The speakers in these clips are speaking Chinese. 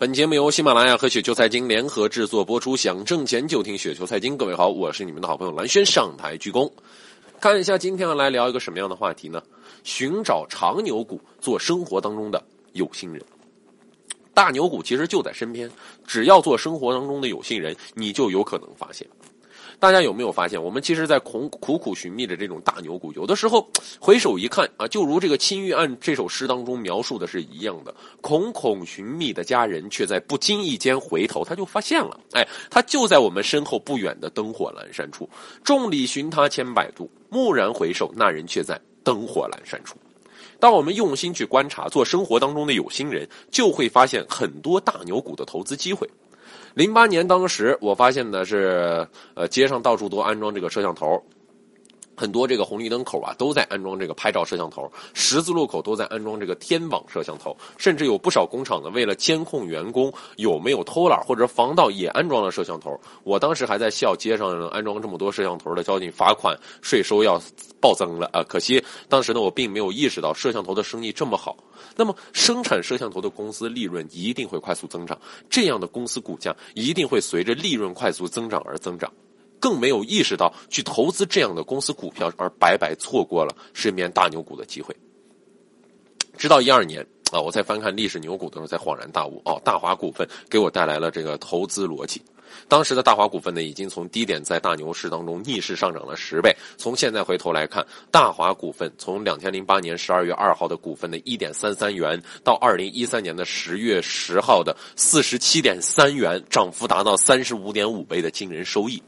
本节目由喜马拉雅和雪球财经联合制作播出，想挣钱就听雪球财经。各位好，我是你们的好朋友蓝轩，上台鞠躬。看一下今天要来聊一个什么样的话题呢？寻找长牛股，做生活当中的有心人。大牛股其实就在身边，只要做生活当中的有心人，你就有可能发现。大家有没有发现，我们其实，在苦苦苦寻觅着这种大牛股，有的时候回首一看啊，就如这个《青玉案》这首诗当中描述的是一样的，孔孔寻觅的佳人，却在不经意间回头，他就发现了，哎，他就在我们身后不远的灯火阑珊处。众里寻他千百度，蓦然回首，那人却在灯火阑珊处。当我们用心去观察，做生活当中的有心人，就会发现很多大牛股的投资机会。零八年，当时我发现的是，呃，街上到处都安装这个摄像头，很多这个红绿灯口啊都在安装这个拍照摄像头，十字路口都在安装这个天网摄像头，甚至有不少工厂呢，为了监控员工有没有偷懒或者防盗，也安装了摄像头。我当时还在笑，街上安装这么多摄像头的交警罚款税收要暴增了啊！可惜当时呢，我并没有意识到摄像头的生意这么好。那么，生产摄像头的公司利润一定会快速增长，这样的公司股价一定会随着利润快速增长而增长，更没有意识到去投资这样的公司股票，而白白错过了身边大牛股的机会。直到一二年啊，我在翻看历史牛股的时候，才恍然大悟哦，大华股份给我带来了这个投资逻辑。当时的大华股份呢，已经从低点在大牛市当中逆势上涨了十倍。从现在回头来看，大华股份从两千零八年十二月二号的股份的一点三三元，到二零一三年的十月十号的四十七点三元，涨幅达到三十五点五倍的惊人收益。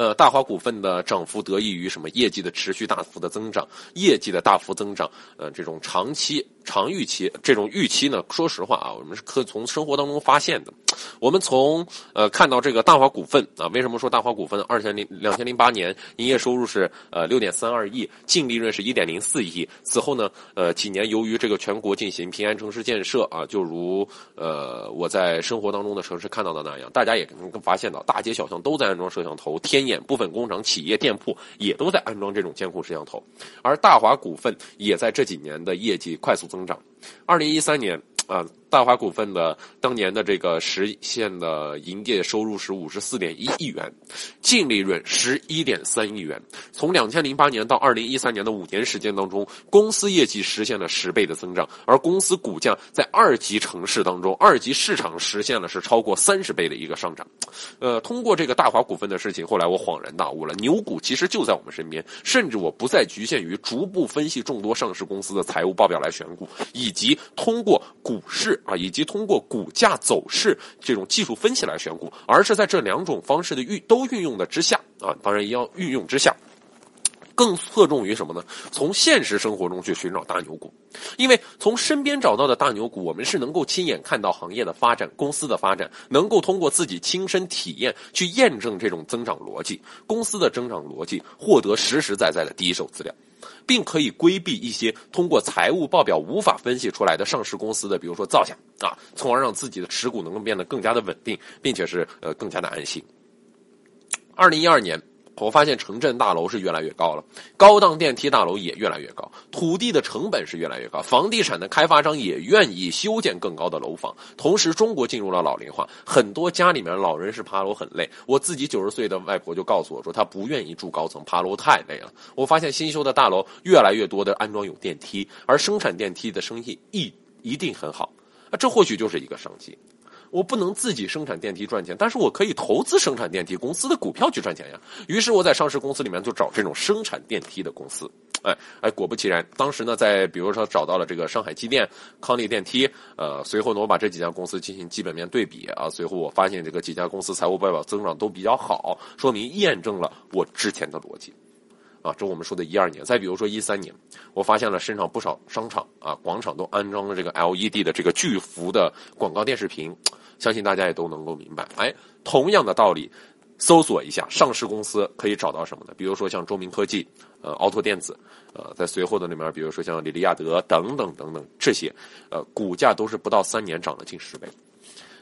呃，大华股份的涨幅得益于什么？业绩的持续大幅的增长，业绩的大幅增长，呃，这种长期。长预期这种预期呢，说实话啊，我们是可从生活当中发现的。我们从呃看到这个大华股份啊，为什么说大华股份二千零两千零八年营业收入是呃六点三二亿，净利润是一点零四亿？此后呢，呃几年由于这个全国进行平安城市建设啊，就如呃我在生活当中的城市看到的那样，大家也能发现到大街小巷都在安装摄像头，天眼部分工厂、企业、店铺也都在安装这种监控摄像头，而大华股份也在这几年的业绩快速增长。二零一三年啊。大华股份的当年的这个实现的营业收入是五十四点一亿元，净利润十一点三亿元。从两千零八年到二零一三年的五年时间当中，公司业绩实现了十倍的增长，而公司股价在二级城市当中、二级市场实现了是超过三十倍的一个上涨。呃，通过这个大华股份的事情，后来我恍然大悟了，牛股其实就在我们身边，甚至我不再局限于逐步分析众多上市公司的财务报表来选股，以及通过股市。啊，以及通过股价走势这种技术分析来选股，而是在这两种方式的运都运用的之下啊，当然也要运用之下，更侧重于什么呢？从现实生活中去寻找大牛股，因为从身边找到的大牛股，我们是能够亲眼看到行业的发展、公司的发展，能够通过自己亲身体验去验证这种增长逻辑、公司的增长逻辑，获得实实在在的第一手资料。并可以规避一些通过财务报表无法分析出来的上市公司的，比如说造假啊，从而让自己的持股能够变得更加的稳定，并且是呃更加的安心。二零一二年。我发现城镇大楼是越来越高了，高档电梯大楼也越来越高，土地的成本是越来越高，房地产的开发商也愿意修建更高的楼房。同时，中国进入了老龄化，很多家里面老人是爬楼很累。我自己九十岁的外婆就告诉我说，她不愿意住高层，爬楼太累了。我发现新修的大楼越来越多的安装有电梯，而生产电梯的生意一一定很好，啊，这或许就是一个商机。我不能自己生产电梯赚钱，但是我可以投资生产电梯公司的股票去赚钱呀。于是我在上市公司里面就找这种生产电梯的公司，哎哎，果不其然，当时呢，在比如说找到了这个上海机电、康力电梯，呃，随后呢，我把这几家公司进行基本面对比啊，随后我发现这个几家公司财务报表增长都比较好，说明验证了我之前的逻辑。啊，这我们说的一二年，再比如说一三年，我发现了身上不少商场啊、广场都安装了这个 LED 的这个巨幅的广告电视屏，相信大家也都能够明白。哎，同样的道理，搜索一下上市公司可以找到什么呢？比如说像中明科技、呃，奥拓电子，呃，在随后的那面，比如说像李利亚德等等等等这些，呃，股价都是不到三年涨了近十倍。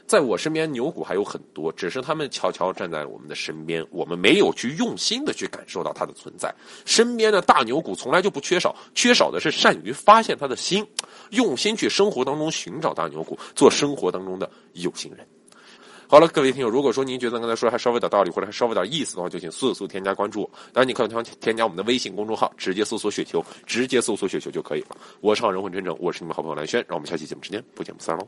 在我身边牛股还有很多，只是他们悄悄站在我们的身边，我们没有去用心的去感受到它的存在。身边的大牛股从来就不缺少，缺少的是善于发现它的心，用心去生活当中寻找大牛股，做生活当中的有心人。好了，各位听友，如果说您觉得刚才说的还稍微有点道理，或者还稍微有点意思的话，就请速速添加关注。当然，你可以添加我们的微信公众号，直接搜索“雪球”，直接搜索“雪球”就可以了。我是好人混真正，我是你们好朋友蓝轩，让我们下期节目时间不见不散喽。